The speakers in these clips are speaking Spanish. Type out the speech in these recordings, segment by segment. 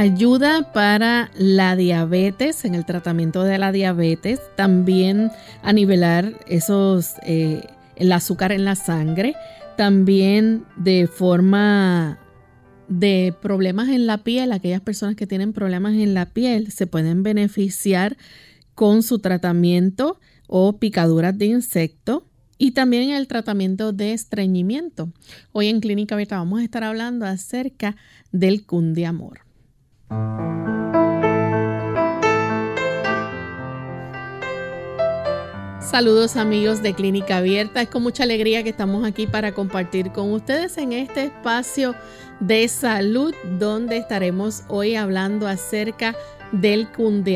Ayuda para la diabetes, en el tratamiento de la diabetes, también a nivelar esos, eh, el azúcar en la sangre, también de forma de problemas en la piel, aquellas personas que tienen problemas en la piel se pueden beneficiar con su tratamiento o picaduras de insecto y también el tratamiento de estreñimiento. Hoy en Clínica Abierta vamos a estar hablando acerca del cundiamor. Saludos amigos de Clínica Abierta, es con mucha alegría que estamos aquí para compartir con ustedes en este espacio de salud donde estaremos hoy hablando acerca del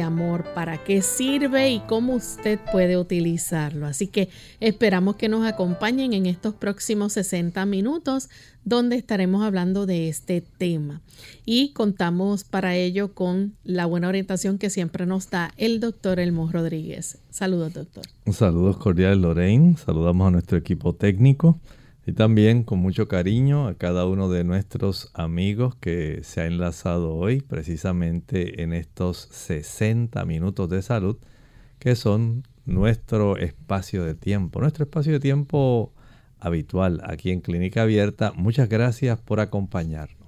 amor, para qué sirve y cómo usted puede utilizarlo. Así que esperamos que nos acompañen en estos próximos 60 minutos donde estaremos hablando de este tema. Y contamos para ello con la buena orientación que siempre nos da el doctor Elmo Rodríguez. Saludos, doctor. Saludos cordiales, Lorraine. Saludamos a nuestro equipo técnico. Y también con mucho cariño a cada uno de nuestros amigos que se ha enlazado hoy precisamente en estos 60 minutos de salud que son nuestro espacio de tiempo, nuestro espacio de tiempo habitual aquí en Clínica Abierta. Muchas gracias por acompañarnos.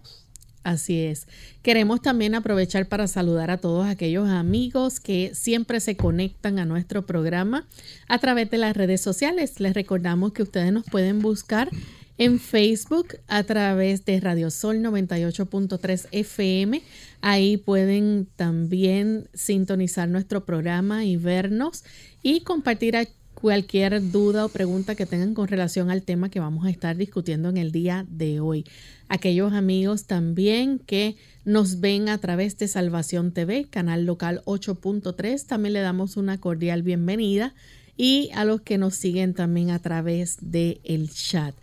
Así es. Queremos también aprovechar para saludar a todos aquellos amigos que siempre se conectan a nuestro programa a través de las redes sociales. Les recordamos que ustedes nos pueden buscar en Facebook a través de Radio Sol 98.3 FM. Ahí pueden también sintonizar nuestro programa y vernos y compartir cualquier duda o pregunta que tengan con relación al tema que vamos a estar discutiendo en el día de hoy aquellos amigos también que nos ven a través de Salvación TV, canal local 8.3. También le damos una cordial bienvenida y a los que nos siguen también a través del el chat.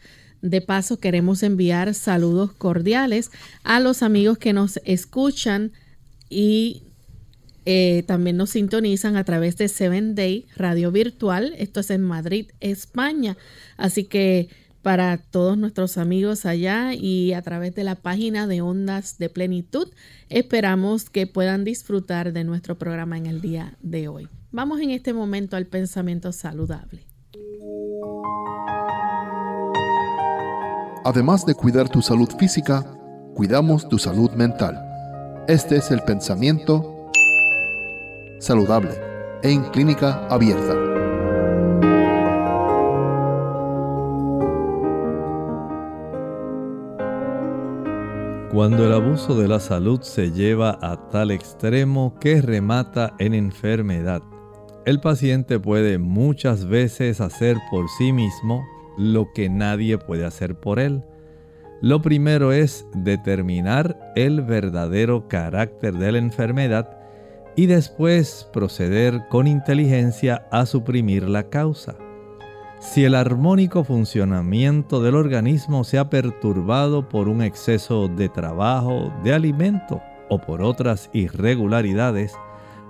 De paso, queremos enviar saludos cordiales a los amigos que nos escuchan y eh, también nos sintonizan a través de Seven Day Radio Virtual. Esto es en Madrid, España. Así que para todos nuestros amigos allá y a través de la página de Ondas de Plenitud. Esperamos que puedan disfrutar de nuestro programa en el día de hoy. Vamos en este momento al pensamiento saludable. Además de cuidar tu salud física, cuidamos tu salud mental. Este es el pensamiento saludable en clínica abierta. Cuando el abuso de la salud se lleva a tal extremo que remata en enfermedad, el paciente puede muchas veces hacer por sí mismo lo que nadie puede hacer por él. Lo primero es determinar el verdadero carácter de la enfermedad y después proceder con inteligencia a suprimir la causa. Si el armónico funcionamiento del organismo se ha perturbado por un exceso de trabajo, de alimento o por otras irregularidades,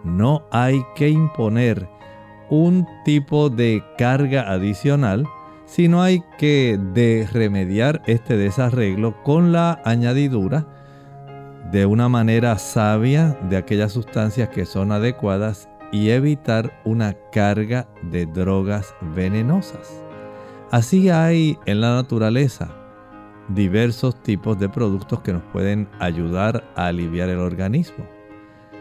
no hay que imponer un tipo de carga adicional, sino hay que remediar este desarreglo con la añadidura de una manera sabia de aquellas sustancias que son adecuadas y evitar una carga de drogas venenosas. Así hay en la naturaleza diversos tipos de productos que nos pueden ayudar a aliviar el organismo.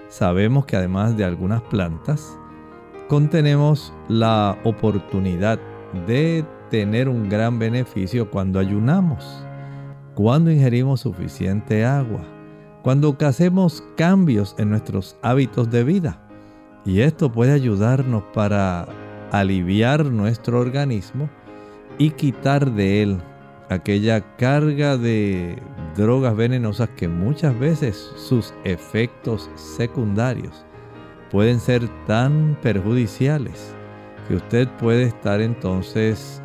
Sabemos que además de algunas plantas, contenemos la oportunidad de tener un gran beneficio cuando ayunamos, cuando ingerimos suficiente agua, cuando hacemos cambios en nuestros hábitos de vida. Y esto puede ayudarnos para aliviar nuestro organismo y quitar de él aquella carga de drogas venenosas que muchas veces sus efectos secundarios pueden ser tan perjudiciales que usted puede estar entonces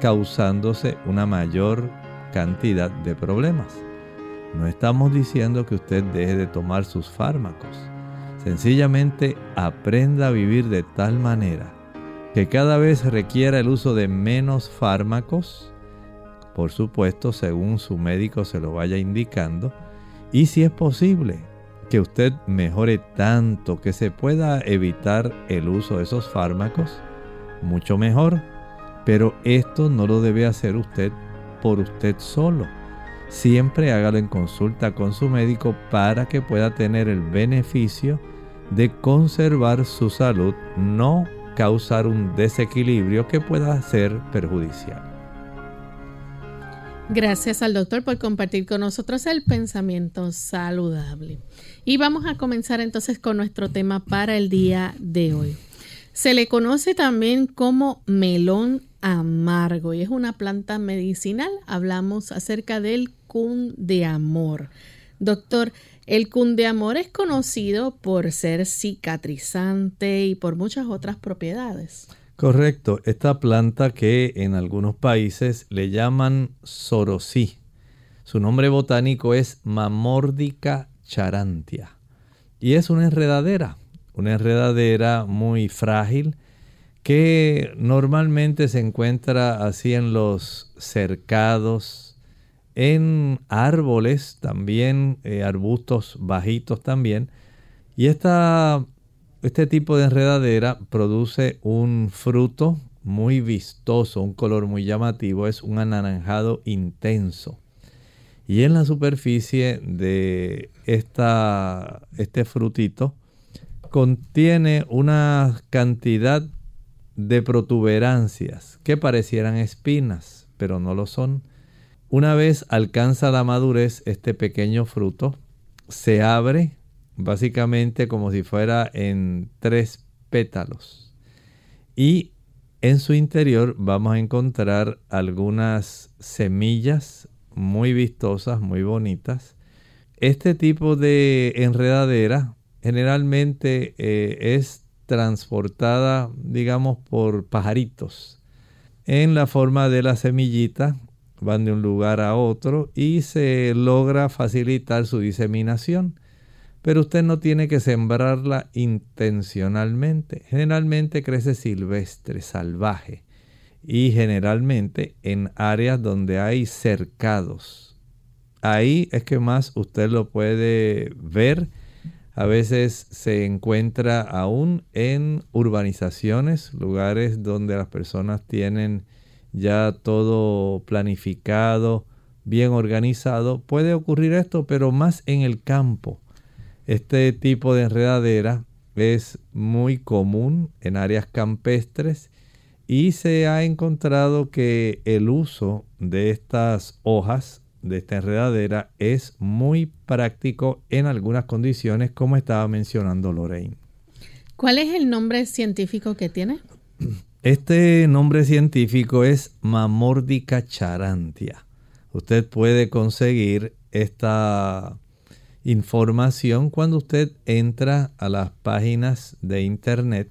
causándose una mayor cantidad de problemas. No estamos diciendo que usted deje de tomar sus fármacos. Sencillamente aprenda a vivir de tal manera que cada vez requiera el uso de menos fármacos, por supuesto según su médico se lo vaya indicando, y si es posible que usted mejore tanto que se pueda evitar el uso de esos fármacos, mucho mejor. Pero esto no lo debe hacer usted por usted solo siempre hágalo en consulta con su médico para que pueda tener el beneficio de conservar su salud, no causar un desequilibrio que pueda ser perjudicial. Gracias al doctor por compartir con nosotros el pensamiento saludable. Y vamos a comenzar entonces con nuestro tema para el día de hoy. Se le conoce también como melón amargo y es una planta medicinal. Hablamos acerca del de amor. Doctor, el amor es conocido por ser cicatrizante y por muchas otras propiedades. Correcto, esta planta que en algunos países le llaman sorosí. Su nombre botánico es Mamórdica charantia y es una enredadera, una enredadera muy frágil que normalmente se encuentra así en los cercados, en árboles también, eh, arbustos bajitos también. Y esta, este tipo de enredadera produce un fruto muy vistoso, un color muy llamativo, es un anaranjado intenso. Y en la superficie de esta, este frutito contiene una cantidad de protuberancias que parecieran espinas, pero no lo son una vez alcanza la madurez este pequeño fruto, se abre básicamente como si fuera en tres pétalos. Y en su interior vamos a encontrar algunas semillas muy vistosas, muy bonitas. Este tipo de enredadera generalmente eh, es transportada, digamos, por pajaritos en la forma de la semillita van de un lugar a otro y se logra facilitar su diseminación. Pero usted no tiene que sembrarla intencionalmente. Generalmente crece silvestre, salvaje y generalmente en áreas donde hay cercados. Ahí es que más usted lo puede ver. A veces se encuentra aún en urbanizaciones, lugares donde las personas tienen ya todo planificado, bien organizado, puede ocurrir esto, pero más en el campo. Este tipo de enredadera es muy común en áreas campestres y se ha encontrado que el uso de estas hojas de esta enredadera es muy práctico en algunas condiciones como estaba mencionando Lorraine. ¿Cuál es el nombre científico que tiene? Este nombre científico es Mamordica charantia. Usted puede conseguir esta información cuando usted entra a las páginas de internet.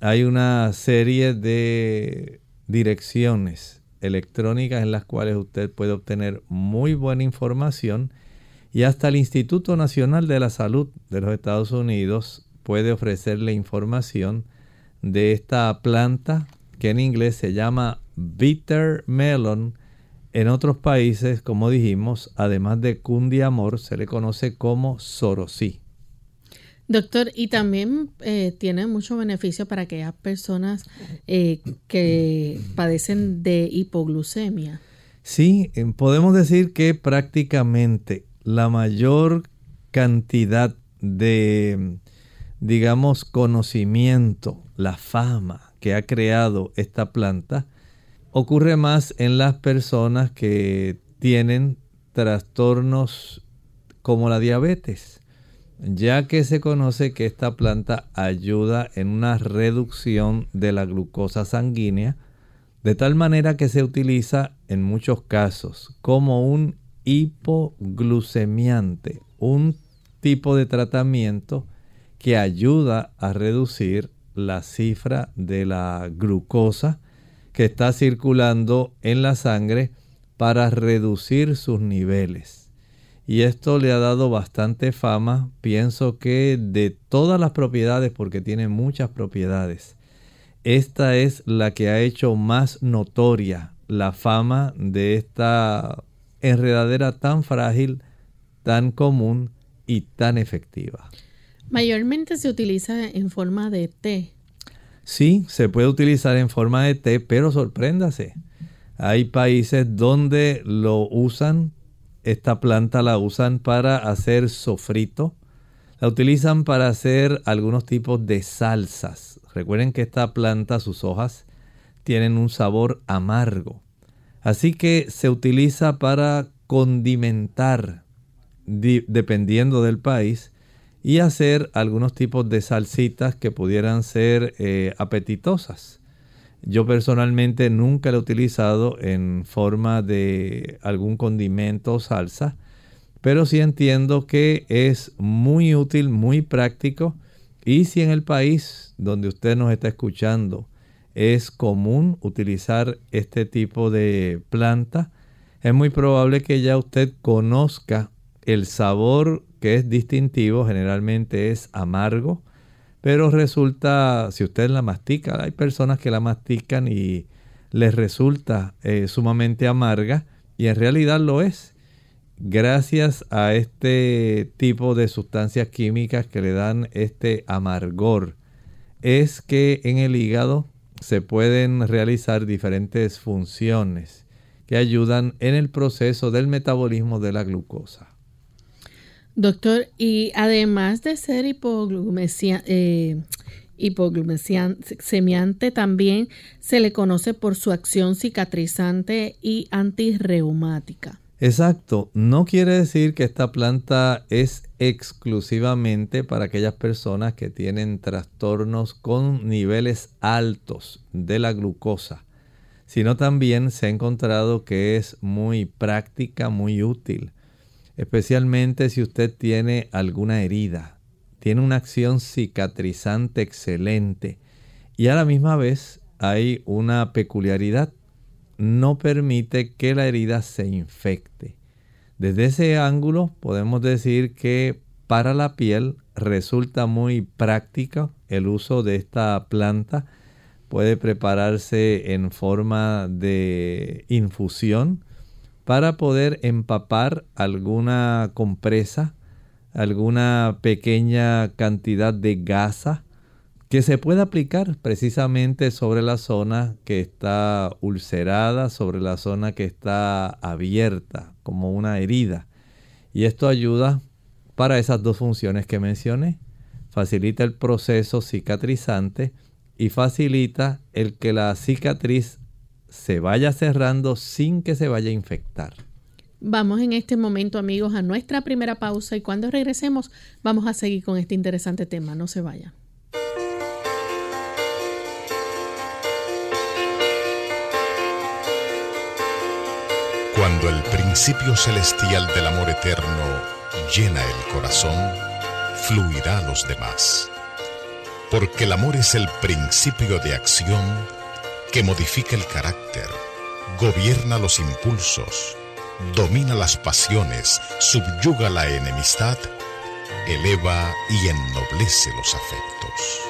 Hay una serie de direcciones electrónicas en las cuales usted puede obtener muy buena información y hasta el Instituto Nacional de la Salud de los Estados Unidos puede ofrecerle información de esta planta que en inglés se llama bitter melon. En otros países, como dijimos, además de cundiamor, se le conoce como sorosí. Doctor, y también eh, tiene mucho beneficio para aquellas personas eh, que padecen de hipoglucemia. Sí, eh, podemos decir que prácticamente la mayor cantidad de, digamos, conocimiento la fama que ha creado esta planta ocurre más en las personas que tienen trastornos como la diabetes, ya que se conoce que esta planta ayuda en una reducción de la glucosa sanguínea, De tal manera que se utiliza en muchos casos como un hipoglucemiante, un tipo de tratamiento que ayuda a reducir la cifra de la glucosa que está circulando en la sangre para reducir sus niveles. Y esto le ha dado bastante fama, pienso que de todas las propiedades, porque tiene muchas propiedades, esta es la que ha hecho más notoria la fama de esta enredadera tan frágil, tan común y tan efectiva. Mayormente se utiliza en forma de té. Sí, se puede utilizar en forma de té, pero sorpréndase. Hay países donde lo usan, esta planta la usan para hacer sofrito, la utilizan para hacer algunos tipos de salsas. Recuerden que esta planta, sus hojas, tienen un sabor amargo. Así que se utiliza para condimentar, dependiendo del país, y hacer algunos tipos de salsitas que pudieran ser eh, apetitosas. Yo personalmente nunca lo he utilizado en forma de algún condimento o salsa, pero sí entiendo que es muy útil, muy práctico y si en el país donde usted nos está escuchando es común utilizar este tipo de planta, es muy probable que ya usted conozca el sabor que es distintivo, generalmente es amargo, pero resulta, si usted la mastica, hay personas que la mastican y les resulta eh, sumamente amarga y en realidad lo es. Gracias a este tipo de sustancias químicas que le dan este amargor, es que en el hígado se pueden realizar diferentes funciones que ayudan en el proceso del metabolismo de la glucosa. Doctor, y además de ser eh, hipoglucemiante, también se le conoce por su acción cicatrizante y antirreumática. Exacto, no quiere decir que esta planta es exclusivamente para aquellas personas que tienen trastornos con niveles altos de la glucosa, sino también se ha encontrado que es muy práctica, muy útil especialmente si usted tiene alguna herida. Tiene una acción cicatrizante excelente y a la misma vez hay una peculiaridad. No permite que la herida se infecte. Desde ese ángulo podemos decir que para la piel resulta muy práctico el uso de esta planta. Puede prepararse en forma de infusión para poder empapar alguna compresa, alguna pequeña cantidad de gasa que se pueda aplicar precisamente sobre la zona que está ulcerada, sobre la zona que está abierta, como una herida. Y esto ayuda para esas dos funciones que mencioné. Facilita el proceso cicatrizante y facilita el que la cicatriz se vaya cerrando sin que se vaya a infectar. Vamos en este momento, amigos, a nuestra primera pausa y cuando regresemos vamos a seguir con este interesante tema. No se vaya. Cuando el principio celestial del amor eterno llena el corazón, fluirá a los demás. Porque el amor es el principio de acción que modifica el carácter, gobierna los impulsos, domina las pasiones, subyuga la enemistad, eleva y ennoblece los afectos.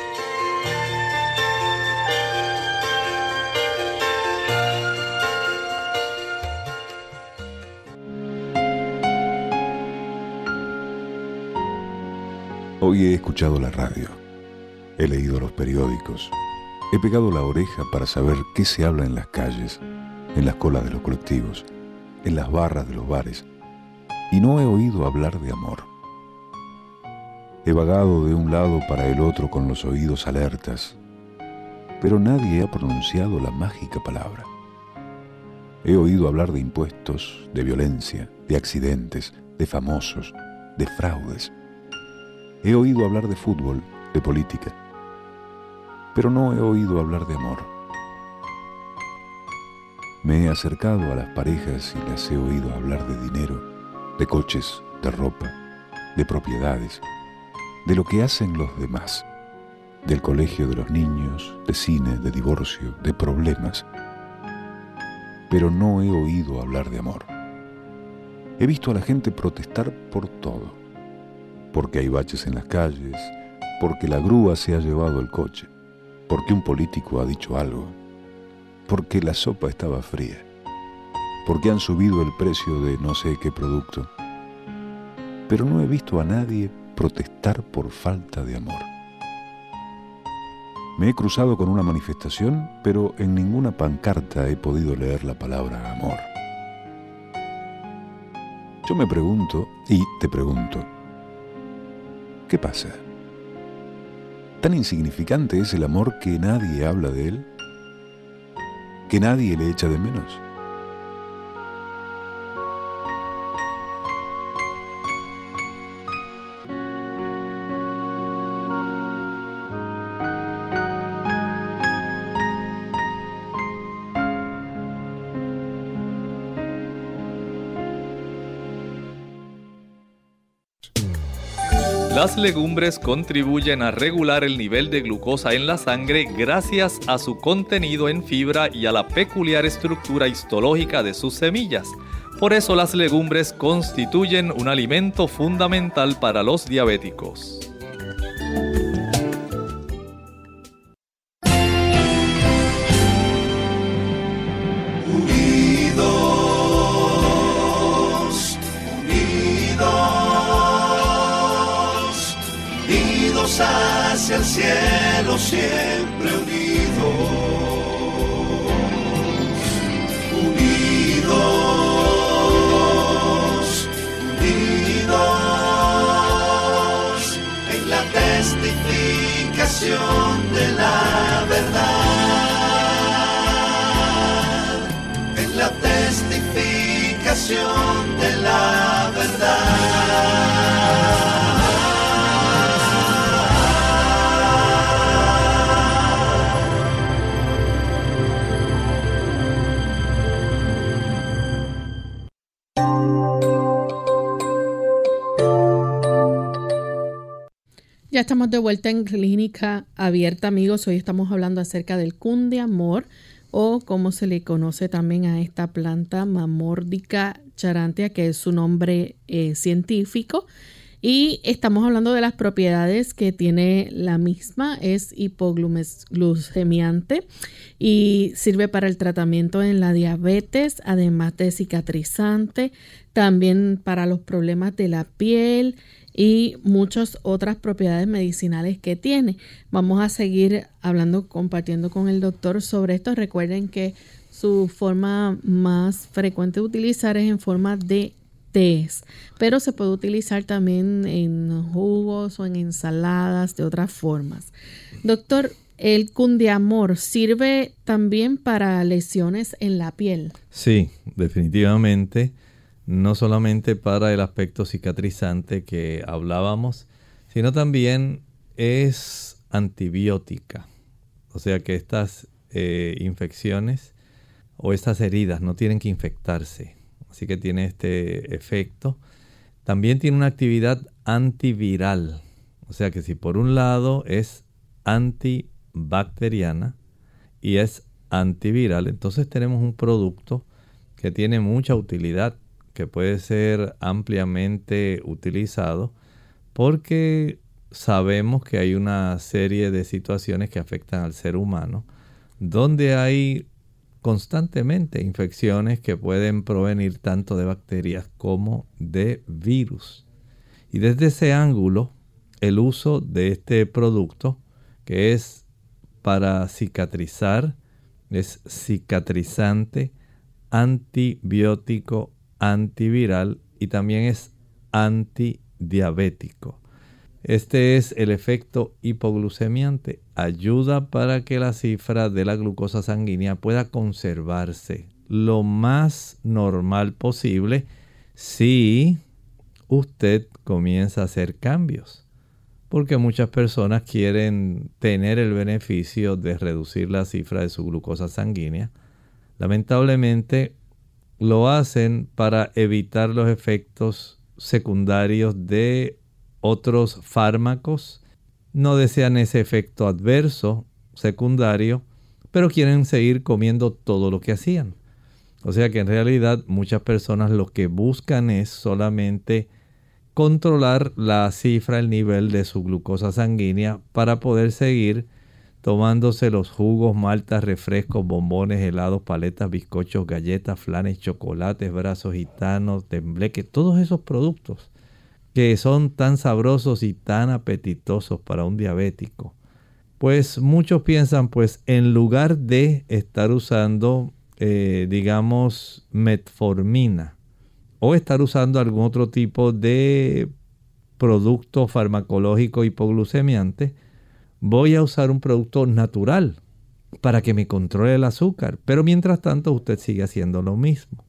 Hoy he escuchado la radio, he leído los periódicos He pegado la oreja para saber qué se habla en las calles, en las colas de los colectivos, en las barras de los bares, y no he oído hablar de amor. He vagado de un lado para el otro con los oídos alertas, pero nadie ha pronunciado la mágica palabra. He oído hablar de impuestos, de violencia, de accidentes, de famosos, de fraudes. He oído hablar de fútbol, de política, pero no he oído hablar de amor. Me he acercado a las parejas y las he oído hablar de dinero, de coches, de ropa, de propiedades, de lo que hacen los demás, del colegio de los niños, de cine, de divorcio, de problemas. Pero no he oído hablar de amor. He visto a la gente protestar por todo, porque hay baches en las calles, porque la grúa se ha llevado el coche, porque un político ha dicho algo, porque la sopa estaba fría, porque han subido el precio de no sé qué producto. Pero no he visto a nadie protestar por falta de amor. Me he cruzado con una manifestación, pero en ninguna pancarta he podido leer la palabra amor. Yo me pregunto y te pregunto, ¿qué pasa? ¿Tan insignificante es el amor que nadie habla de él? ¿Que nadie le echa de menos? Las legumbres contribuyen a regular el nivel de glucosa en la sangre gracias a su contenido en fibra y a la peculiar estructura histológica de sus semillas. Por eso las legumbres constituyen un alimento fundamental para los diabéticos. Estamos de vuelta en Clínica Abierta, amigos. Hoy estamos hablando acerca del amor o como se le conoce también a esta planta Mamórdica charantia, que es su nombre eh, científico. Y estamos hablando de las propiedades que tiene la misma, es hipoglucemiante y sirve para el tratamiento en la diabetes, además de cicatrizante, también para los problemas de la piel, y muchas otras propiedades medicinales que tiene. Vamos a seguir hablando, compartiendo con el doctor sobre esto. Recuerden que su forma más frecuente de utilizar es en forma de tés, pero se puede utilizar también en jugos o en ensaladas de otras formas. Doctor, ¿el cundiamor sirve también para lesiones en la piel? Sí, definitivamente no solamente para el aspecto cicatrizante que hablábamos, sino también es antibiótica. O sea que estas eh, infecciones o estas heridas no tienen que infectarse. Así que tiene este efecto. También tiene una actividad antiviral. O sea que si por un lado es antibacteriana y es antiviral, entonces tenemos un producto que tiene mucha utilidad que puede ser ampliamente utilizado porque sabemos que hay una serie de situaciones que afectan al ser humano donde hay constantemente infecciones que pueden provenir tanto de bacterias como de virus. Y desde ese ángulo, el uso de este producto, que es para cicatrizar, es cicatrizante, antibiótico antiviral y también es antidiabético. Este es el efecto hipoglucemiante. Ayuda para que la cifra de la glucosa sanguínea pueda conservarse lo más normal posible si usted comienza a hacer cambios. Porque muchas personas quieren tener el beneficio de reducir la cifra de su glucosa sanguínea Lamentablemente lo hacen para evitar los efectos secundarios de otros fármacos. No desean ese efecto adverso secundario, pero quieren seguir comiendo todo lo que hacían. O sea que en realidad muchas personas lo que buscan es solamente controlar la cifra, el nivel de su glucosa sanguínea para poder seguir tomándose los jugos, maltas, refrescos, bombones, helados, paletas, bizcochos, galletas, flanes, chocolates, brazos gitanos, tembleque, todos esos productos que son tan sabrosos y tan apetitosos para un diabético. Pues muchos piensan, pues en lugar de estar usando, eh, digamos, metformina, o estar usando algún otro tipo de producto farmacológico hipoglucemiante, voy a usar un producto natural para que me controle el azúcar. Pero mientras tanto usted sigue haciendo lo mismo.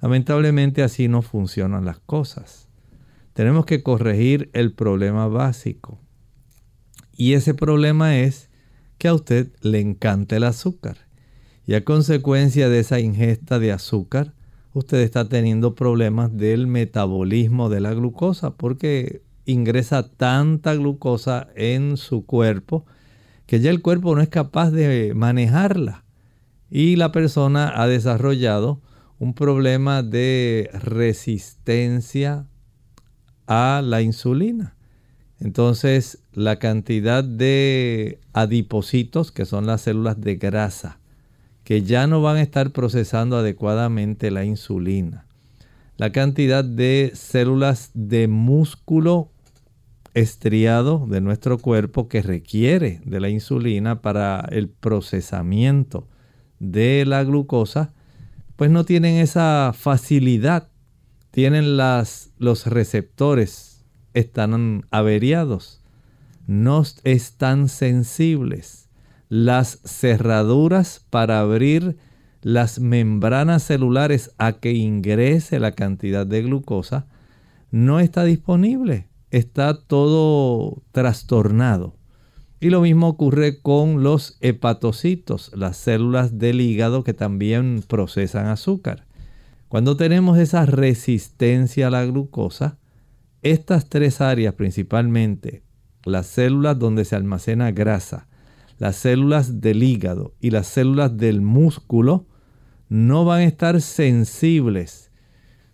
Lamentablemente así no funcionan las cosas. Tenemos que corregir el problema básico. Y ese problema es que a usted le encanta el azúcar. Y a consecuencia de esa ingesta de azúcar, usted está teniendo problemas del metabolismo de la glucosa porque ingresa tanta glucosa en su cuerpo que ya el cuerpo no es capaz de manejarla. Y la persona ha desarrollado un problema de resistencia a la insulina. Entonces, la cantidad de adipocitos, que son las células de grasa, que ya no van a estar procesando adecuadamente la insulina. La cantidad de células de músculo estriado de nuestro cuerpo que requiere de la insulina para el procesamiento de la glucosa, pues no tienen esa facilidad. Tienen las, los receptores, están averiados, no están sensibles. Las cerraduras para abrir las membranas celulares a que ingrese la cantidad de glucosa no está disponible, está todo trastornado. Y lo mismo ocurre con los hepatocitos, las células del hígado que también procesan azúcar. Cuando tenemos esa resistencia a la glucosa, estas tres áreas principalmente, las células donde se almacena grasa, las células del hígado y las células del músculo no van a estar sensibles.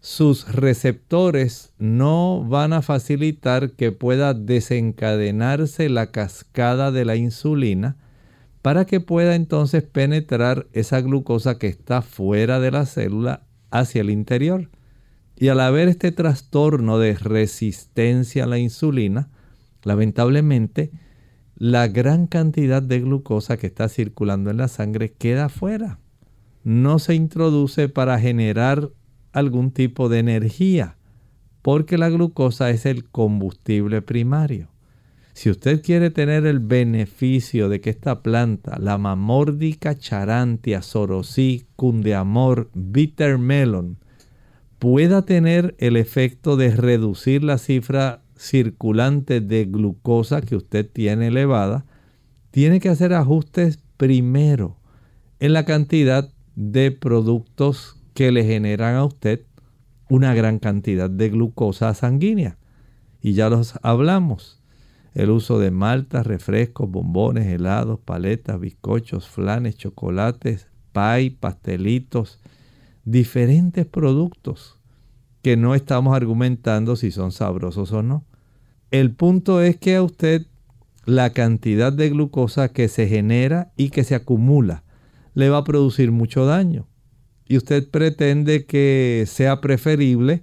Sus receptores no van a facilitar que pueda desencadenarse la cascada de la insulina para que pueda entonces penetrar esa glucosa que está fuera de la célula hacia el interior. Y al haber este trastorno de resistencia a la insulina, lamentablemente la gran cantidad de glucosa que está circulando en la sangre queda fuera. No se introduce para generar algún tipo de energía, porque la glucosa es el combustible primario. Si usted quiere tener el beneficio de que esta planta, la mamórdica charantia, sorosí, cundeamor, bitter melon, pueda tener el efecto de reducir la cifra circulante de glucosa que usted tiene elevada, tiene que hacer ajustes primero en la cantidad de productos que le generan a usted una gran cantidad de glucosa sanguínea. Y ya los hablamos. El uso de maltas, refrescos, bombones, helados, paletas, bizcochos, flanes, chocolates, pay, pastelitos, diferentes productos que no estamos argumentando si son sabrosos o no. El punto es que a usted la cantidad de glucosa que se genera y que se acumula le va a producir mucho daño. Y usted pretende que sea preferible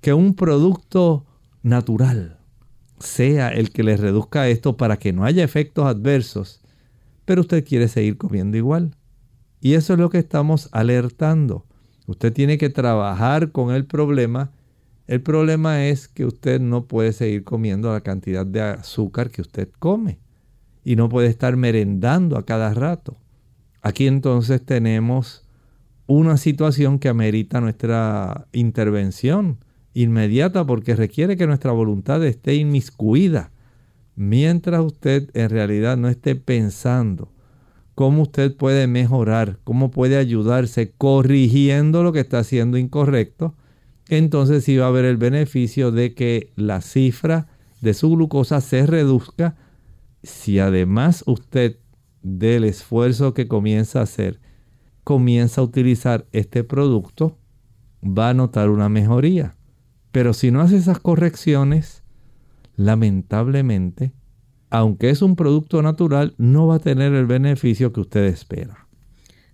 que un producto natural sea el que le reduzca esto para que no haya efectos adversos, pero usted quiere seguir comiendo igual. Y eso es lo que estamos alertando. Usted tiene que trabajar con el problema. El problema es que usted no puede seguir comiendo la cantidad de azúcar que usted come y no puede estar merendando a cada rato. Aquí entonces tenemos una situación que amerita nuestra intervención inmediata porque requiere que nuestra voluntad esté inmiscuida mientras usted en realidad no esté pensando cómo usted puede mejorar, cómo puede ayudarse corrigiendo lo que está haciendo incorrecto, entonces sí va a haber el beneficio de que la cifra de su glucosa se reduzca. Si además usted del esfuerzo que comienza a hacer, comienza a utilizar este producto, va a notar una mejoría. Pero si no hace esas correcciones, lamentablemente aunque es un producto natural, no va a tener el beneficio que usted espera.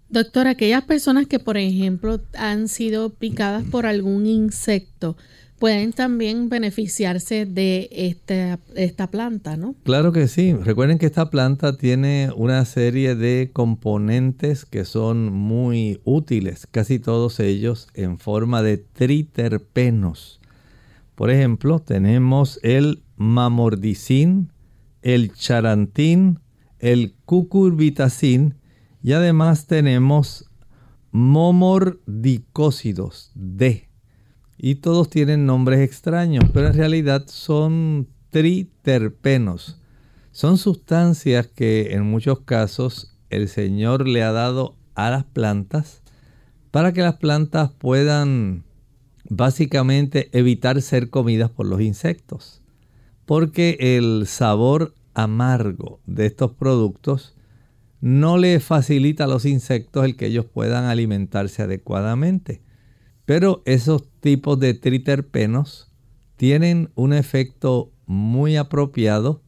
Doctor, aquellas personas que, por ejemplo, han sido picadas por algún insecto, pueden también beneficiarse de esta, esta, planta, ¿no? Claro que sí. Recuerden que esta planta tiene una serie de componentes que son muy útiles, casi todos ellos en forma de triterpenos. Por ejemplo, tenemos el mamordicin, el charantín, el cucurbitacin y además tenemos momordicócidos D. Y todos tienen nombres extraños, pero en realidad son triterpenos. Son sustancias que en muchos casos el Señor le ha dado a las plantas para que las plantas puedan básicamente evitar ser comidas por los insectos porque el sabor amargo de estos productos no le facilita a los insectos el que ellos puedan alimentarse adecuadamente. Pero esos tipos de triterpenos tienen un efecto muy apropiado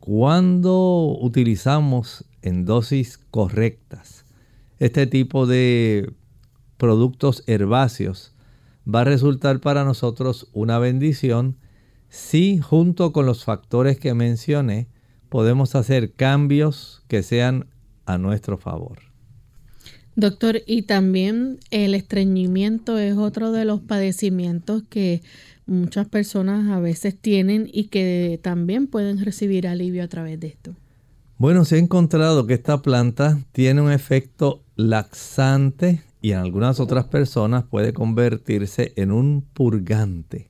cuando utilizamos en dosis correctas. Este tipo de productos herbáceos va a resultar para nosotros una bendición si junto con los factores que mencioné podemos hacer cambios que sean a nuestro favor. Doctor, y también el estreñimiento es otro de los padecimientos que muchas personas a veces tienen y que también pueden recibir alivio a través de esto. Bueno, se ha encontrado que esta planta tiene un efecto laxante y en algunas otras personas puede convertirse en un purgante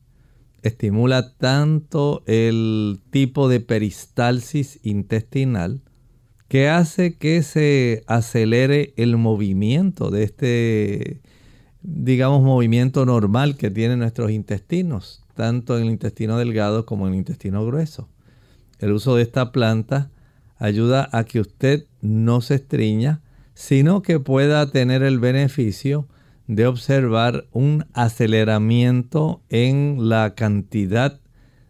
estimula tanto el tipo de peristalsis intestinal que hace que se acelere el movimiento de este, digamos, movimiento normal que tienen nuestros intestinos, tanto en el intestino delgado como en el intestino grueso. El uso de esta planta ayuda a que usted no se estriña, sino que pueda tener el beneficio de observar un aceleramiento en la cantidad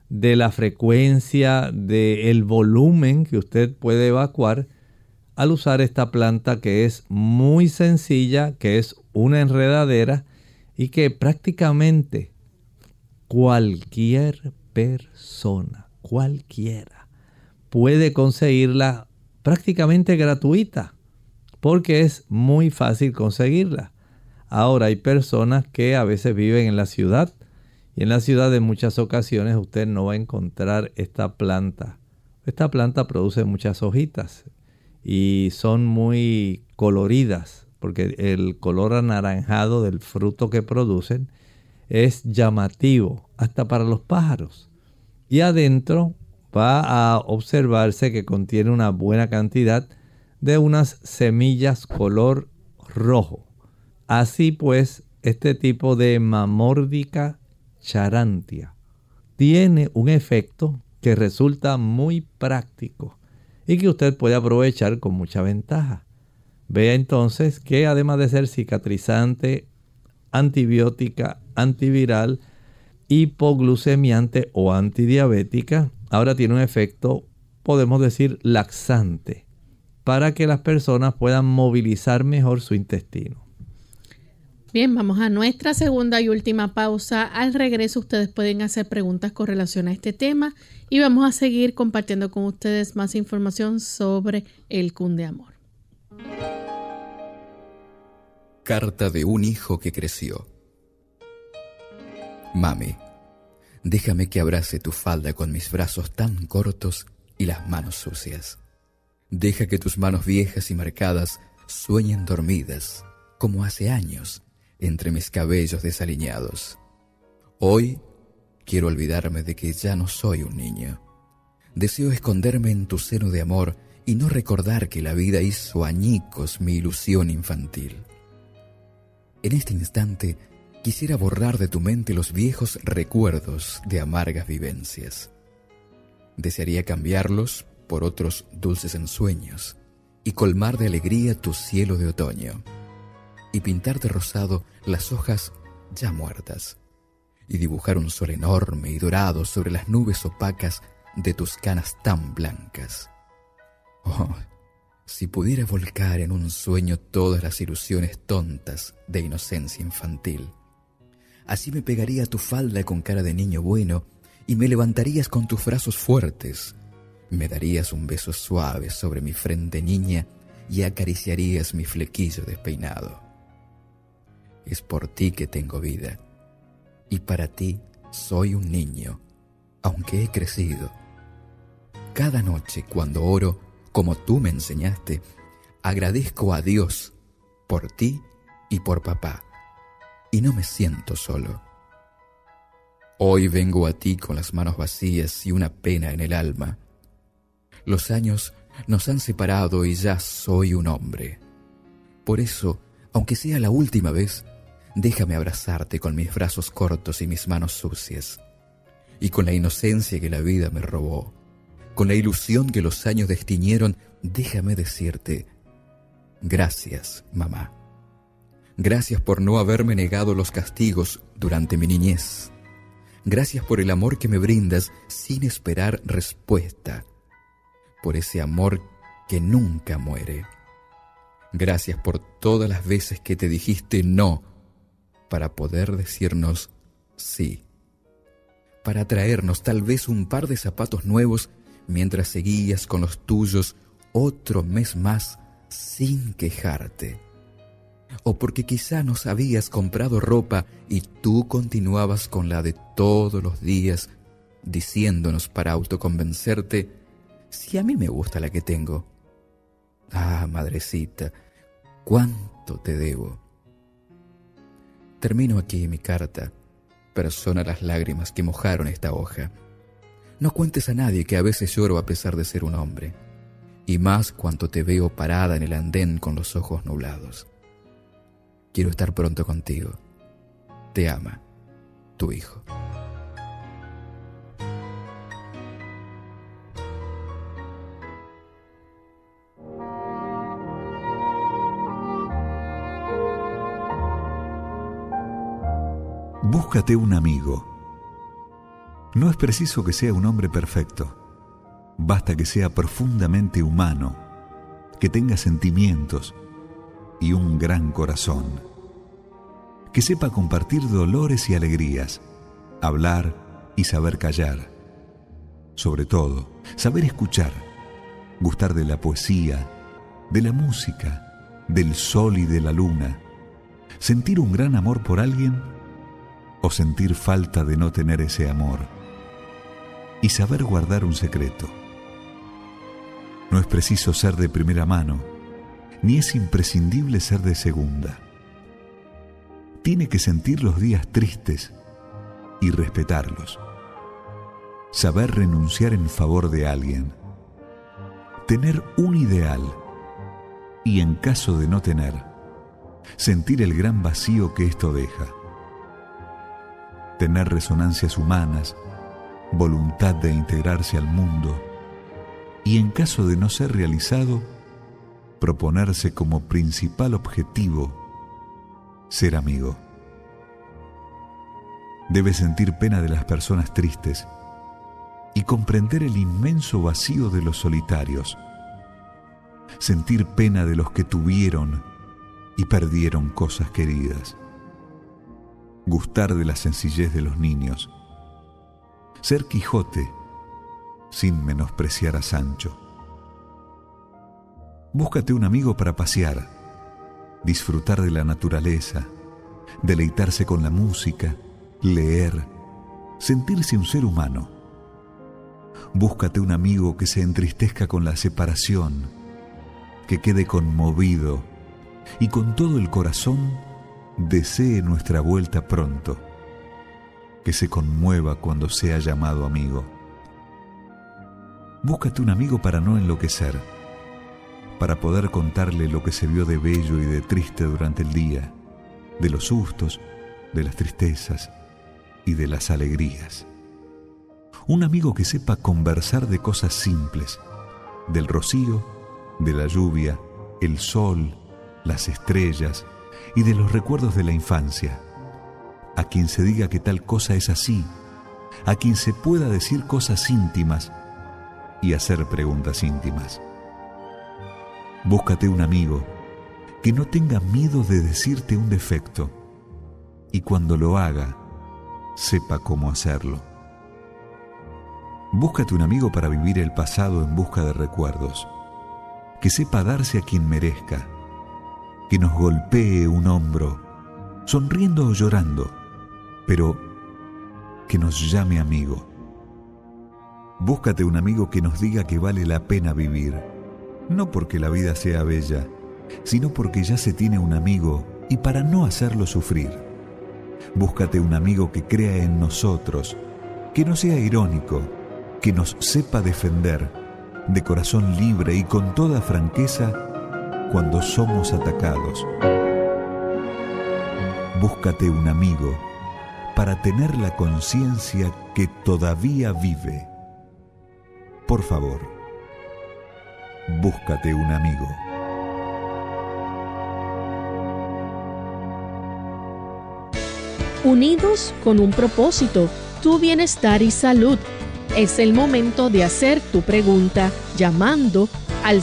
de la frecuencia del volumen que usted puede evacuar al usar esta planta que es muy sencilla, que es una enredadera y que prácticamente cualquier persona, cualquiera, puede conseguirla prácticamente gratuita porque es muy fácil conseguirla. Ahora hay personas que a veces viven en la ciudad y en la ciudad en muchas ocasiones usted no va a encontrar esta planta. Esta planta produce muchas hojitas y son muy coloridas porque el color anaranjado del fruto que producen es llamativo hasta para los pájaros. Y adentro va a observarse que contiene una buena cantidad de unas semillas color rojo. Así pues, este tipo de mamórdica charantia tiene un efecto que resulta muy práctico y que usted puede aprovechar con mucha ventaja. Vea entonces que además de ser cicatrizante, antibiótica, antiviral, hipoglucemiante o antidiabética, ahora tiene un efecto, podemos decir, laxante, para que las personas puedan movilizar mejor su intestino. Bien, vamos a nuestra segunda y última pausa. Al regreso ustedes pueden hacer preguntas con relación a este tema y vamos a seguir compartiendo con ustedes más información sobre el Kun de Amor. Carta de un hijo que creció. Mami, déjame que abrace tu falda con mis brazos tan cortos y las manos sucias. Deja que tus manos viejas y marcadas sueñen dormidas, como hace años entre mis cabellos desaliñados. Hoy quiero olvidarme de que ya no soy un niño. Deseo esconderme en tu seno de amor y no recordar que la vida hizo añicos mi ilusión infantil. En este instante quisiera borrar de tu mente los viejos recuerdos de amargas vivencias. Desearía cambiarlos por otros dulces ensueños y colmar de alegría tu cielo de otoño y pintar de rosado las hojas ya muertas y dibujar un sol enorme y dorado sobre las nubes opacas de tus canas tan blancas. Oh, si pudiera volcar en un sueño todas las ilusiones tontas de inocencia infantil. Así me pegaría tu falda con cara de niño bueno y me levantarías con tus brazos fuertes. Me darías un beso suave sobre mi frente niña y acariciarías mi flequillo despeinado. Es por ti que tengo vida y para ti soy un niño, aunque he crecido. Cada noche cuando oro, como tú me enseñaste, agradezco a Dios por ti y por papá, y no me siento solo. Hoy vengo a ti con las manos vacías y una pena en el alma. Los años nos han separado y ya soy un hombre. Por eso, aunque sea la última vez, déjame abrazarte con mis brazos cortos y mis manos sucias, y con la inocencia que la vida me robó, con la ilusión que los años destiñeron, déjame decirte, gracias, mamá. Gracias por no haberme negado los castigos durante mi niñez. Gracias por el amor que me brindas sin esperar respuesta. Por ese amor que nunca muere. Gracias por todas las veces que te dijiste no para poder decirnos sí, para traernos tal vez un par de zapatos nuevos mientras seguías con los tuyos otro mes más sin quejarte. O porque quizá nos habías comprado ropa y tú continuabas con la de todos los días, diciéndonos para autoconvencerte, si a mí me gusta la que tengo. Ah, madrecita, cuánto te debo. Termino aquí mi carta. Persona las lágrimas que mojaron esta hoja. No cuentes a nadie que a veces lloro a pesar de ser un hombre, y más cuanto te veo parada en el andén con los ojos nublados. Quiero estar pronto contigo. Te ama, tu hijo. Búscate un amigo. No es preciso que sea un hombre perfecto. Basta que sea profundamente humano, que tenga sentimientos y un gran corazón. Que sepa compartir dolores y alegrías, hablar y saber callar. Sobre todo, saber escuchar, gustar de la poesía, de la música, del sol y de la luna, sentir un gran amor por alguien o sentir falta de no tener ese amor y saber guardar un secreto. No es preciso ser de primera mano, ni es imprescindible ser de segunda. Tiene que sentir los días tristes y respetarlos. Saber renunciar en favor de alguien. Tener un ideal y en caso de no tener, sentir el gran vacío que esto deja tener resonancias humanas, voluntad de integrarse al mundo y en caso de no ser realizado, proponerse como principal objetivo ser amigo. Debe sentir pena de las personas tristes y comprender el inmenso vacío de los solitarios. Sentir pena de los que tuvieron y perdieron cosas queridas gustar de la sencillez de los niños, ser Quijote sin menospreciar a Sancho. Búscate un amigo para pasear, disfrutar de la naturaleza, deleitarse con la música, leer, sentirse un ser humano. Búscate un amigo que se entristezca con la separación, que quede conmovido y con todo el corazón desee nuestra vuelta pronto, que se conmueva cuando sea llamado amigo. Búscate un amigo para no enloquecer, para poder contarle lo que se vio de bello y de triste durante el día, de los sustos, de las tristezas y de las alegrías. Un amigo que sepa conversar de cosas simples, del rocío, de la lluvia, el sol, las estrellas y de los recuerdos de la infancia. A quien se diga que tal cosa es así, a quien se pueda decir cosas íntimas y hacer preguntas íntimas. Búscate un amigo que no tenga miedo de decirte un defecto y cuando lo haga, sepa cómo hacerlo. Búscate un amigo para vivir el pasado en busca de recuerdos, que sepa darse a quien merezca, que nos golpee un hombro, sonriendo o llorando, pero que nos llame amigo. Búscate un amigo que nos diga que vale la pena vivir, no porque la vida sea bella, sino porque ya se tiene un amigo y para no hacerlo sufrir. Búscate un amigo que crea en nosotros, que no sea irónico, que nos sepa defender de corazón libre y con toda franqueza cuando somos atacados. Búscate un amigo para tener la conciencia que todavía vive. Por favor, búscate un amigo. Unidos con un propósito, tu bienestar y salud. Es el momento de hacer tu pregunta llamando al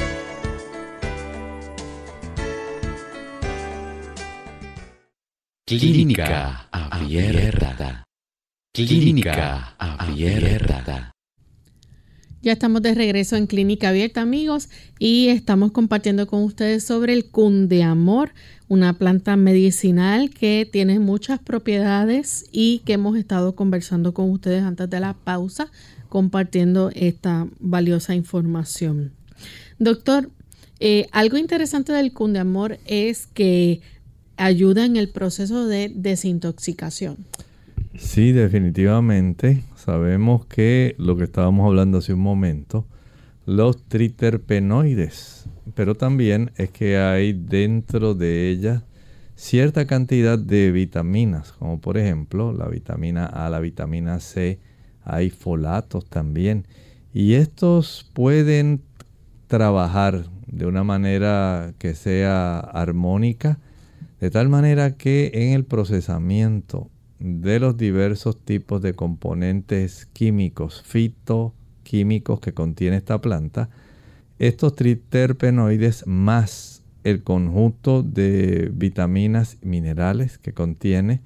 Clínica Abierta. Clínica Abierta. Ya estamos de regreso en Clínica Abierta, amigos, y estamos compartiendo con ustedes sobre el cundeamor, una planta medicinal que tiene muchas propiedades y que hemos estado conversando con ustedes antes de la pausa, compartiendo esta valiosa información. Doctor, eh, algo interesante del cundeamor es que ayuda en el proceso de desintoxicación. Sí, definitivamente. Sabemos que lo que estábamos hablando hace un momento, los triterpenoides, pero también es que hay dentro de ellas cierta cantidad de vitaminas, como por ejemplo la vitamina A, la vitamina C, hay folatos también, y estos pueden trabajar de una manera que sea armónica, de tal manera que en el procesamiento de los diversos tipos de componentes químicos, fitoquímicos que contiene esta planta, estos triterpenoides más el conjunto de vitaminas y minerales que contiene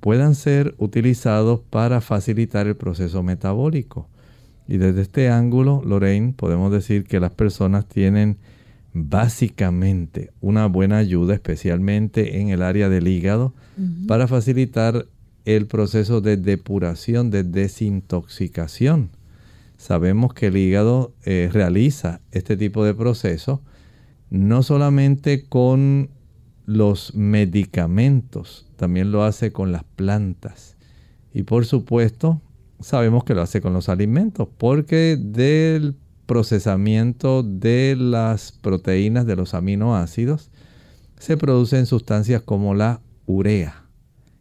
puedan ser utilizados para facilitar el proceso metabólico. Y desde este ángulo, Lorraine, podemos decir que las personas tienen básicamente una buena ayuda, especialmente en el área del hígado, para facilitar el proceso de depuración, de desintoxicación. Sabemos que el hígado eh, realiza este tipo de proceso no solamente con los medicamentos, también lo hace con las plantas. Y por supuesto, sabemos que lo hace con los alimentos, porque del procesamiento de las proteínas de los aminoácidos se producen sustancias como la urea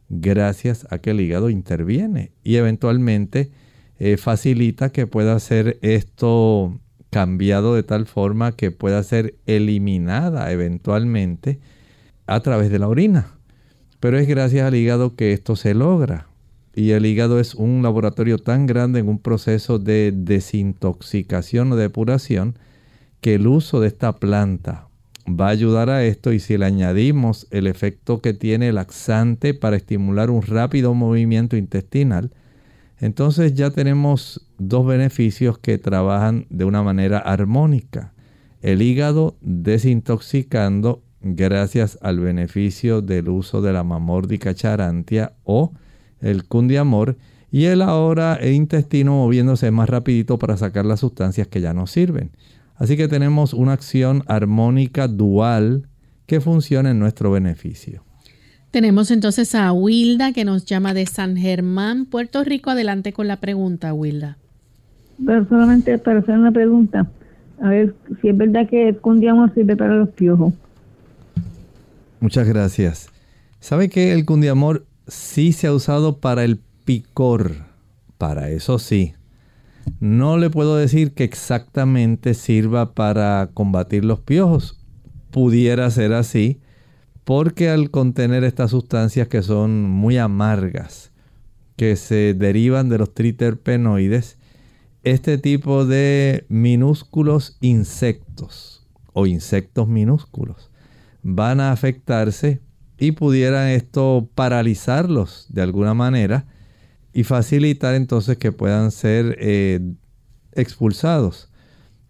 gracias a que el hígado interviene y eventualmente eh, facilita que pueda ser esto cambiado de tal forma que pueda ser eliminada eventualmente a través de la orina. Pero es gracias al hígado que esto se logra. Y el hígado es un laboratorio tan grande en un proceso de desintoxicación o depuración que el uso de esta planta va a ayudar a esto y si le añadimos el efecto que tiene el laxante para estimular un rápido movimiento intestinal, entonces ya tenemos dos beneficios que trabajan de una manera armónica. El hígado desintoxicando gracias al beneficio del uso de la mamórdica charantia o el cundiamor y el ahora el intestino moviéndose más rapidito para sacar las sustancias que ya no sirven. Así que tenemos una acción armónica dual que funciona en nuestro beneficio. Tenemos entonces a Wilda que nos llama de San Germán, Puerto Rico. Adelante con la pregunta, Wilda. Pero solamente para hacer una pregunta. A ver si es verdad que el cundiamor sirve para los piojos. Muchas gracias. ¿Sabe que el cundiamor sí se ha usado para el picor? Para eso sí. No le puedo decir que exactamente sirva para combatir los piojos. Pudiera ser así, porque al contener estas sustancias que son muy amargas, que se derivan de los triterpenoides, este tipo de minúsculos insectos o insectos minúsculos van a afectarse y pudiera esto paralizarlos de alguna manera y facilitar entonces que puedan ser eh, expulsados.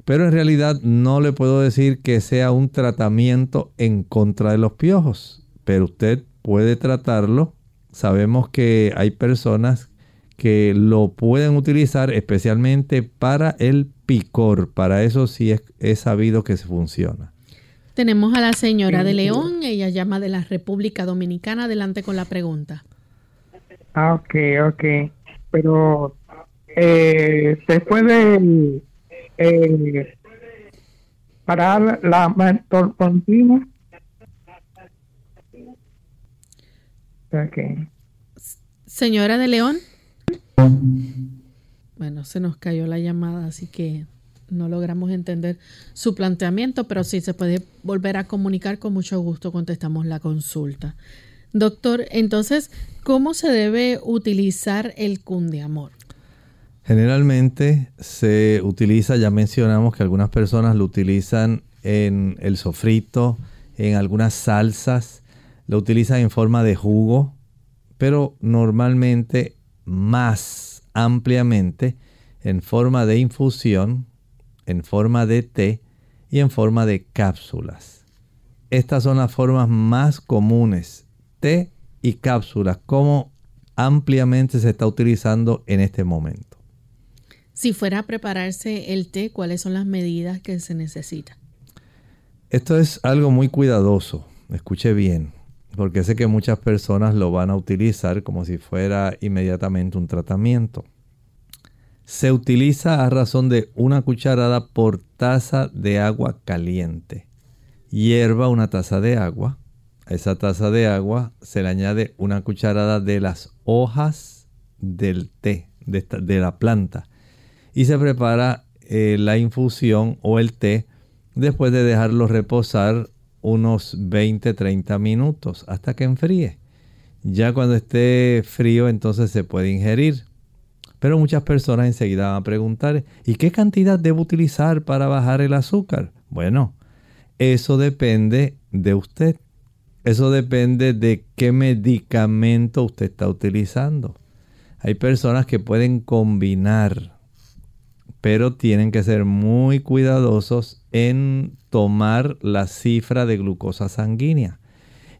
Pero en realidad no le puedo decir que sea un tratamiento en contra de los piojos, pero usted puede tratarlo. Sabemos que hay personas que lo pueden utilizar especialmente para el picor. Para eso sí es, sabido que se funciona. Tenemos a la señora de León, ella llama de la República Dominicana. Adelante con la pregunta. Ah, ok, ok. Pero eh, se puede eh, parar la mentorpontina. Okay. Señora de León. Bueno, se nos cayó la llamada, así que no logramos entender su planteamiento, pero si se puede volver a comunicar, con mucho gusto contestamos la consulta. Doctor, entonces, ¿cómo se debe utilizar el cundiamor? Generalmente se utiliza, ya mencionamos que algunas personas lo utilizan en el sofrito, en algunas salsas, lo utilizan en forma de jugo, pero normalmente más ampliamente en forma de infusión, en forma de té y en forma de cápsulas. Estas son las formas más comunes, té y cápsulas, como ampliamente se está utilizando en este momento. Si fuera a prepararse el té, ¿cuáles son las medidas que se necesitan? Esto es algo muy cuidadoso, escuche bien porque sé que muchas personas lo van a utilizar como si fuera inmediatamente un tratamiento. Se utiliza a razón de una cucharada por taza de agua caliente. Hierva una taza de agua. A esa taza de agua se le añade una cucharada de las hojas del té, de, la planta. Y se prepara eh, la infusión o el té después de dejarlo reposar unos 20-30 minutos hasta que enfríe. Ya cuando esté frío entonces se puede ingerir. Pero muchas personas enseguida van a preguntar, ¿y qué cantidad debo utilizar para bajar el azúcar? Bueno, eso depende de usted. Eso depende de qué medicamento usted está utilizando. Hay personas que pueden combinar, pero tienen que ser muy cuidadosos en tomar la cifra de glucosa sanguínea.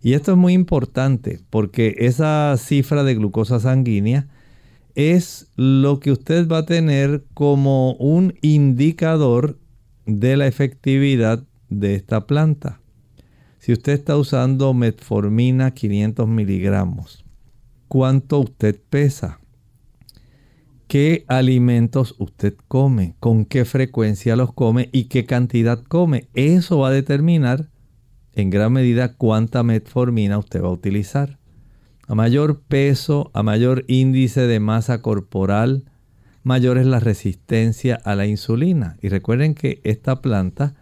Y esto es muy importante porque esa cifra de glucosa sanguínea es lo que usted va a tener como un indicador de la efectividad de esta planta. Si usted está usando metformina 500 miligramos, ¿cuánto usted pesa? qué alimentos usted come, con qué frecuencia los come y qué cantidad come. Eso va a determinar en gran medida cuánta metformina usted va a utilizar. A mayor peso, a mayor índice de masa corporal, mayor es la resistencia a la insulina. Y recuerden que esta planta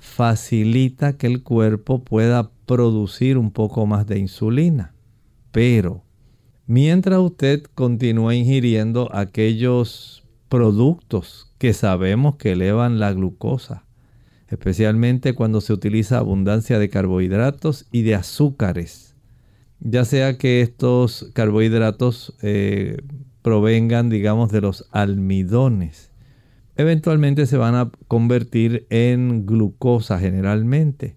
facilita que el cuerpo pueda producir un poco más de insulina. Pero Mientras usted continúa ingiriendo aquellos productos que sabemos que elevan la glucosa, especialmente cuando se utiliza abundancia de carbohidratos y de azúcares, ya sea que estos carbohidratos eh, provengan, digamos, de los almidones, eventualmente se van a convertir en glucosa generalmente.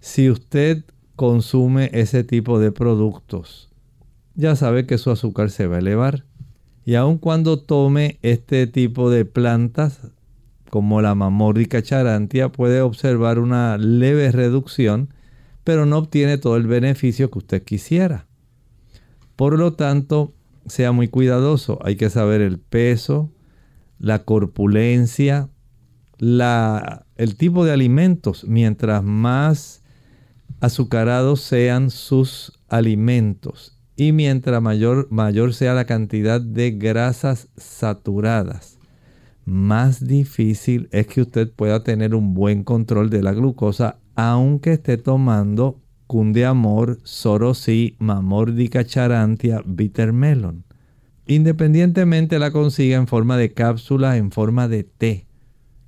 Si usted consume ese tipo de productos, ya sabe que su azúcar se va a elevar. Y aun cuando tome este tipo de plantas, como la mamórdica charantia, puede observar una leve reducción, pero no obtiene todo el beneficio que usted quisiera. Por lo tanto, sea muy cuidadoso. Hay que saber el peso, la corpulencia, la, el tipo de alimentos. Mientras más azucarados sean sus alimentos y mientras mayor, mayor sea la cantidad de grasas saturadas, más difícil es que usted pueda tener un buen control de la glucosa aunque esté tomando Cundiamor, Sorosí, Mamórdica charantia, Bitter Melon. Independientemente la consiga en forma de cápsula, en forma de té,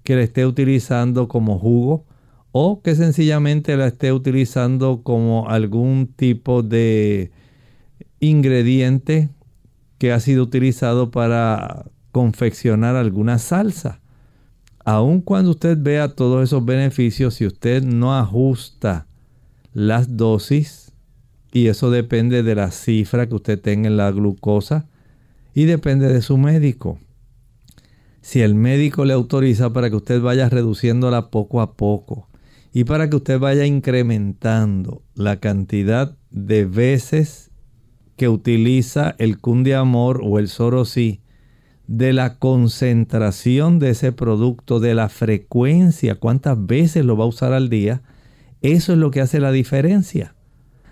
que la esté utilizando como jugo o que sencillamente la esté utilizando como algún tipo de ingrediente que ha sido utilizado para confeccionar alguna salsa. Aun cuando usted vea todos esos beneficios, si usted no ajusta las dosis, y eso depende de la cifra que usted tenga en la glucosa, y depende de su médico. Si el médico le autoriza para que usted vaya reduciéndola poco a poco y para que usted vaya incrementando la cantidad de veces que utiliza el Cundiamor o el Sorosí, de la concentración de ese producto, de la frecuencia, cuántas veces lo va a usar al día, eso es lo que hace la diferencia.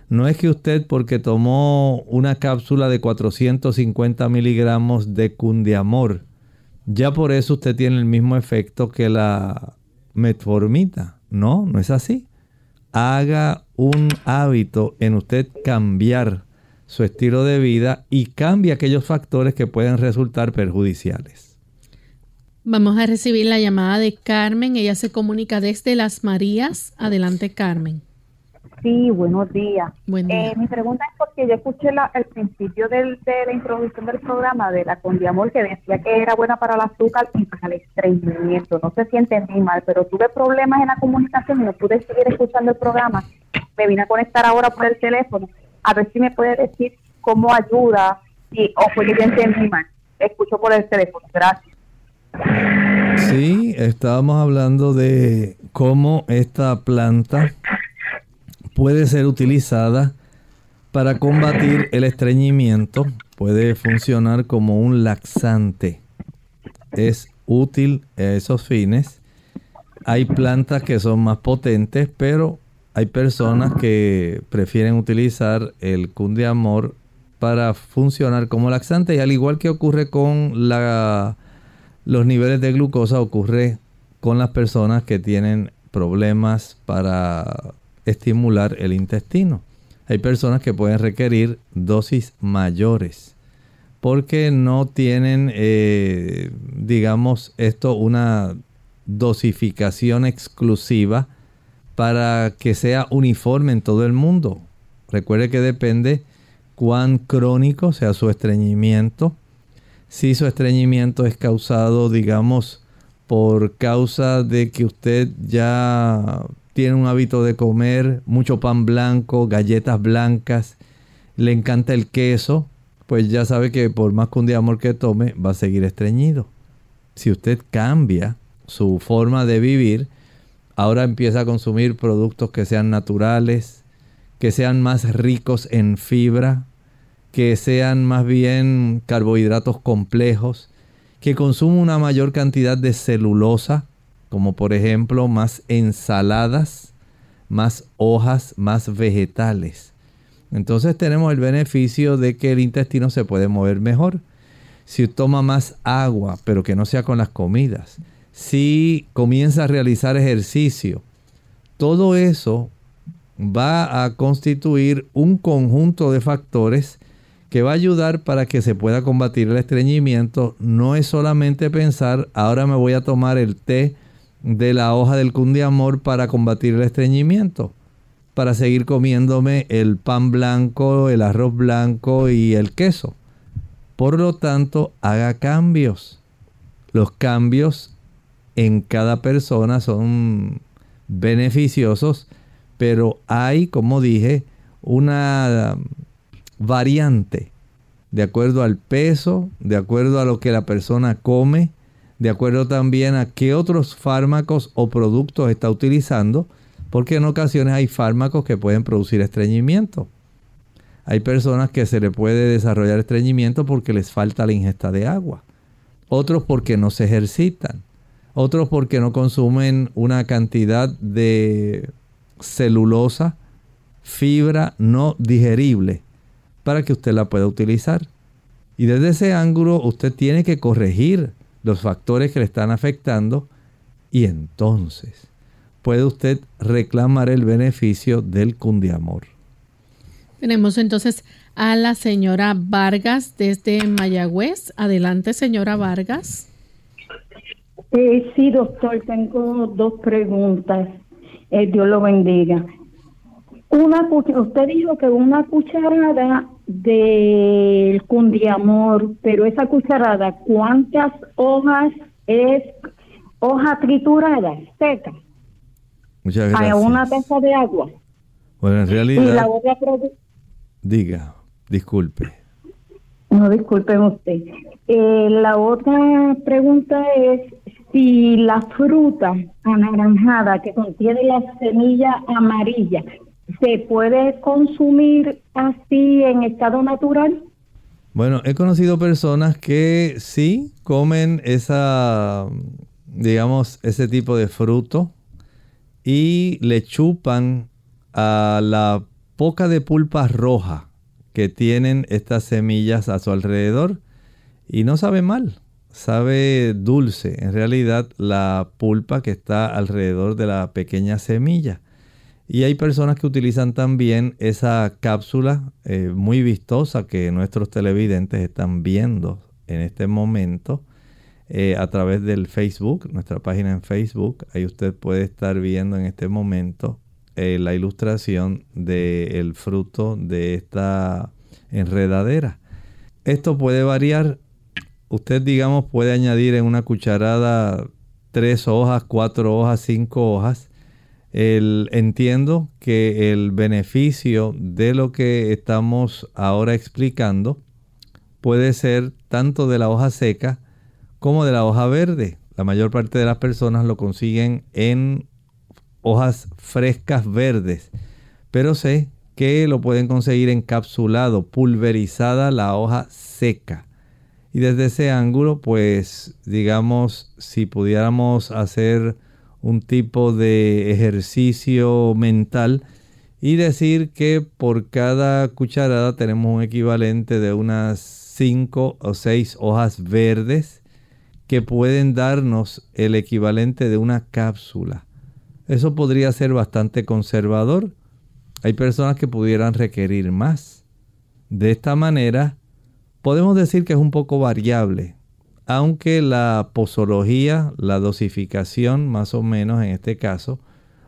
No es que usted porque tomó una cápsula de 450 miligramos de Cundiamor, ya por eso usted tiene el mismo efecto que la metformita. No, no es así. Haga un hábito en usted cambiar su estilo de vida y cambie aquellos factores que pueden resultar perjudiciales. Vamos a recibir la llamada de Carmen. Ella se comunica desde Las Marías. Adelante, Carmen. Sí, buenos días. Eh, mi pregunta es porque yo escuché el principio de la introducción del programa de la Condiamol que decía que era buena para el azúcar y para el estreñimiento. No sé si entendí mal, pero tuve problemas en la comunicación y no pude seguir escuchando el programa. Me vine a conectar ahora por el teléfono. A ver si me puede decir cómo ayuda y, o fue que yo entendí mal. Escucho por el teléfono. Gracias. Sí, estábamos hablando de cómo esta planta puede ser utilizada para combatir el estreñimiento, puede funcionar como un laxante. Es útil a esos fines. Hay plantas que son más potentes, pero hay personas que prefieren utilizar el cundiamor para funcionar como laxante y al igual que ocurre con la, los niveles de glucosa, ocurre con las personas que tienen problemas para estimular el intestino. Hay personas que pueden requerir dosis mayores porque no tienen, eh, digamos, esto una dosificación exclusiva para que sea uniforme en todo el mundo. Recuerde que depende cuán crónico sea su estreñimiento. Si su estreñimiento es causado, digamos, por causa de que usted ya tiene un hábito de comer mucho pan blanco, galletas blancas, le encanta el queso, pues ya sabe que por más que un día amor que tome, va a seguir estreñido. Si usted cambia su forma de vivir, ahora empieza a consumir productos que sean naturales, que sean más ricos en fibra, que sean más bien carbohidratos complejos, que consuma una mayor cantidad de celulosa, como por ejemplo más ensaladas, más hojas, más vegetales. Entonces tenemos el beneficio de que el intestino se puede mover mejor. Si toma más agua, pero que no sea con las comidas. Si comienza a realizar ejercicio. Todo eso va a constituir un conjunto de factores que va a ayudar para que se pueda combatir el estreñimiento. No es solamente pensar, ahora me voy a tomar el té de la hoja del cundiamor para combatir el estreñimiento, para seguir comiéndome el pan blanco, el arroz blanco y el queso. Por lo tanto, haga cambios. Los cambios en cada persona son beneficiosos, pero hay, como dije, una variante de acuerdo al peso, de acuerdo a lo que la persona come, de acuerdo también a qué otros fármacos o productos está utilizando, porque en ocasiones hay fármacos que pueden producir estreñimiento. Hay personas que se le puede desarrollar estreñimiento porque les falta la ingesta de agua. Otros porque no se ejercitan. Otros porque no consumen una cantidad de celulosa, fibra no digerible para que usted la pueda utilizar. Y desde ese ángulo usted tiene que corregir los factores que le están afectando y entonces puede usted reclamar el beneficio del cundiamor. Tenemos entonces a la señora Vargas desde Mayagüez. Adelante, señora Vargas. Eh, sí, doctor, tengo dos preguntas. Eh, Dios lo bendiga. Una, usted dijo que una cucharada del cundiamor, pero esa cucharada, ¿cuántas hojas es hoja triturada, seca? Muchas gracias. A una taza de agua. Bueno, en realidad... Diga, disculpe. No, disculpe usted. Eh, la otra pregunta es si la fruta anaranjada que contiene la semilla amarilla se puede consumir así en estado natural? Bueno, he conocido personas que sí comen esa, digamos, ese tipo de fruto y le chupan a la poca de pulpa roja que tienen estas semillas a su alrededor y no sabe mal, sabe dulce en realidad la pulpa que está alrededor de la pequeña semilla. Y hay personas que utilizan también esa cápsula eh, muy vistosa que nuestros televidentes están viendo en este momento eh, a través del Facebook, nuestra página en Facebook. Ahí usted puede estar viendo en este momento eh, la ilustración del fruto de esta enredadera. Esto puede variar. Usted, digamos, puede añadir en una cucharada tres hojas, cuatro hojas, cinco hojas entiendo que el beneficio de lo que estamos ahora explicando puede ser tanto de la hoja seca como de la hoja verde. La mayor parte de las personas lo consiguen en hojas frescas verdes, pero sé que lo pueden conseguir encapsulado, pulverizada la hoja seca. Y desde ese ángulo, pues digamos, si pudiéramos hacer un tipo de ejercicio mental y decir que por cada cucharada tenemos un equivalente de unas 5 o 6 hojas verdes que pueden darnos el equivalente de una cápsula. Eso podría ser bastante conservador. Hay personas que pudieran requerir más. De esta manera, podemos decir que es un poco variable aunque la posología, la dosificación más o menos en este caso,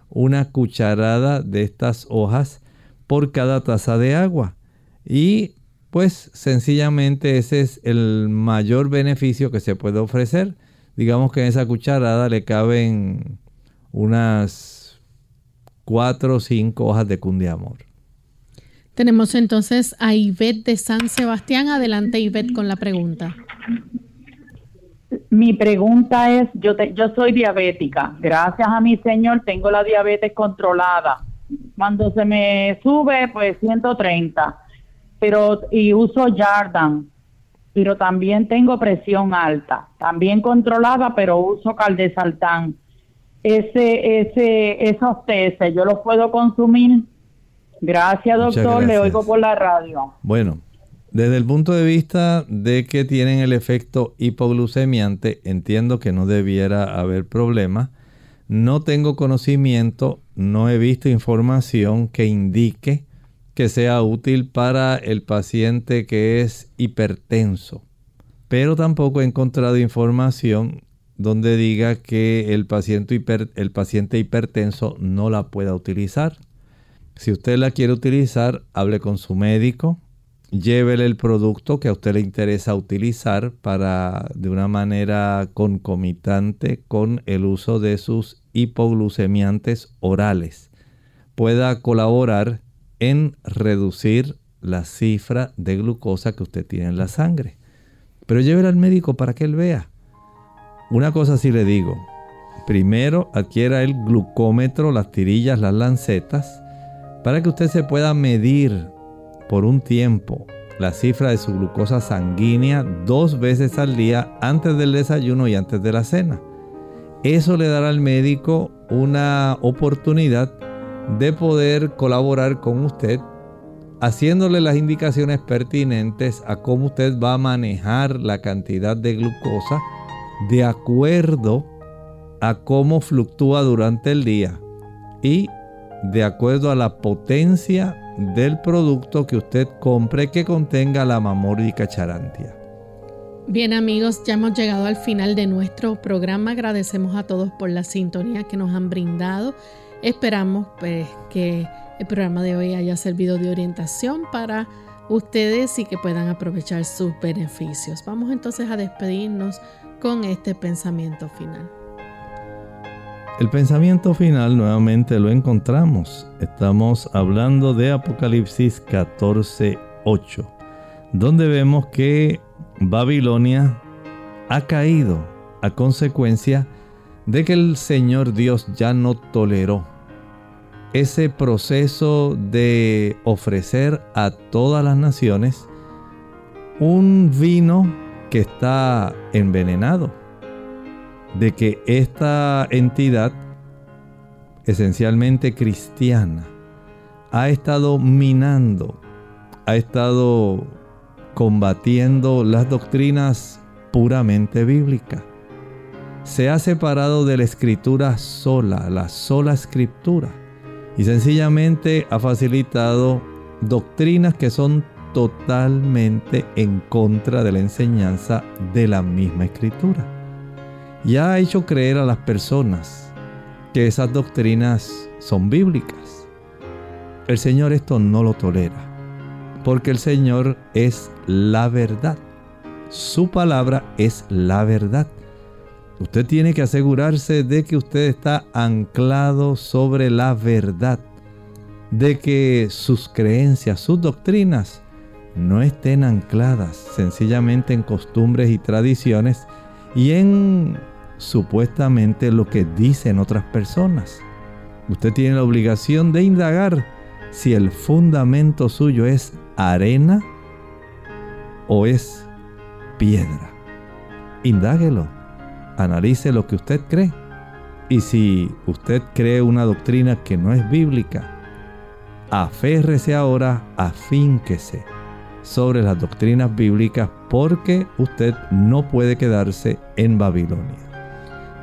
una cucharada de estas hojas por cada taza de agua. Y pues sencillamente ese es el mayor beneficio que se puede ofrecer. Digamos que en esa cucharada le caben unas cuatro o cinco hojas de cundiamor. Tenemos entonces a Ivette de San Sebastián. Adelante Ivette con la pregunta. Mi pregunta es, yo, yo soy diabética, gracias a mi Señor tengo la diabetes controlada. Cuando se me sube, pues 130, pero y uso Jardan, pero también tengo presión alta, también controlada, pero uso caldesaltán. Ese, ese, esos test, ¿yo los puedo consumir? Gracias, doctor, le oigo por la radio. Bueno, desde el punto de vista de que tienen el efecto hipoglucemiante, entiendo que no debiera haber problema. No tengo conocimiento, no he visto información que indique que sea útil para el paciente que es hipertenso. Pero tampoco he encontrado información donde diga que el paciente, el paciente hipertenso no la pueda utilizar. Si usted la quiere utilizar, hable con su médico, llévele el producto que a usted le interesa utilizar para de una manera concomitante con el uso de sus hipoglucemiantes orales pueda colaborar en reducir la cifra de glucosa que usted tiene en la sangre. Pero llévela al médico para que él vea. Una cosa sí le digo. Primero adquiera el glucómetro, las tirillas, las lancetas, para que usted se pueda medir por un tiempo la cifra de su glucosa sanguínea dos veces al día antes del desayuno y antes de la cena. Eso le dará al médico una oportunidad de poder colaborar con usted haciéndole las indicaciones pertinentes a cómo usted va a manejar la cantidad de glucosa de acuerdo a cómo fluctúa durante el día y de acuerdo a la potencia del producto que usted compre que contenga la mamórdica charantia. Bien amigos, ya hemos llegado al final de nuestro programa. Agradecemos a todos por la sintonía que nos han brindado. Esperamos pues, que el programa de hoy haya servido de orientación para ustedes y que puedan aprovechar sus beneficios. Vamos entonces a despedirnos con este pensamiento final. El pensamiento final nuevamente lo encontramos. Estamos hablando de Apocalipsis 14:8, donde vemos que Babilonia ha caído a consecuencia de que el Señor Dios ya no toleró ese proceso de ofrecer a todas las naciones un vino que está envenenado, de que esta entidad esencialmente cristiana ha estado minando, ha estado combatiendo las doctrinas puramente bíblicas. Se ha separado de la escritura sola, la sola escritura y sencillamente ha facilitado doctrinas que son totalmente en contra de la enseñanza de la misma escritura. Y ha hecho creer a las personas que esas doctrinas son bíblicas. El Señor esto no lo tolera, porque el Señor es la verdad. Su palabra es la verdad. Usted tiene que asegurarse de que usted está anclado sobre la verdad, de que sus creencias, sus doctrinas no estén ancladas sencillamente en costumbres y tradiciones y en supuestamente lo que dicen otras personas. Usted tiene la obligación de indagar si el fundamento suyo es arena o es piedra. Indáguelo analice lo que usted cree. Y si usted cree una doctrina que no es bíblica, aférrese ahora, afínquese sobre las doctrinas bíblicas porque usted no puede quedarse en Babilonia.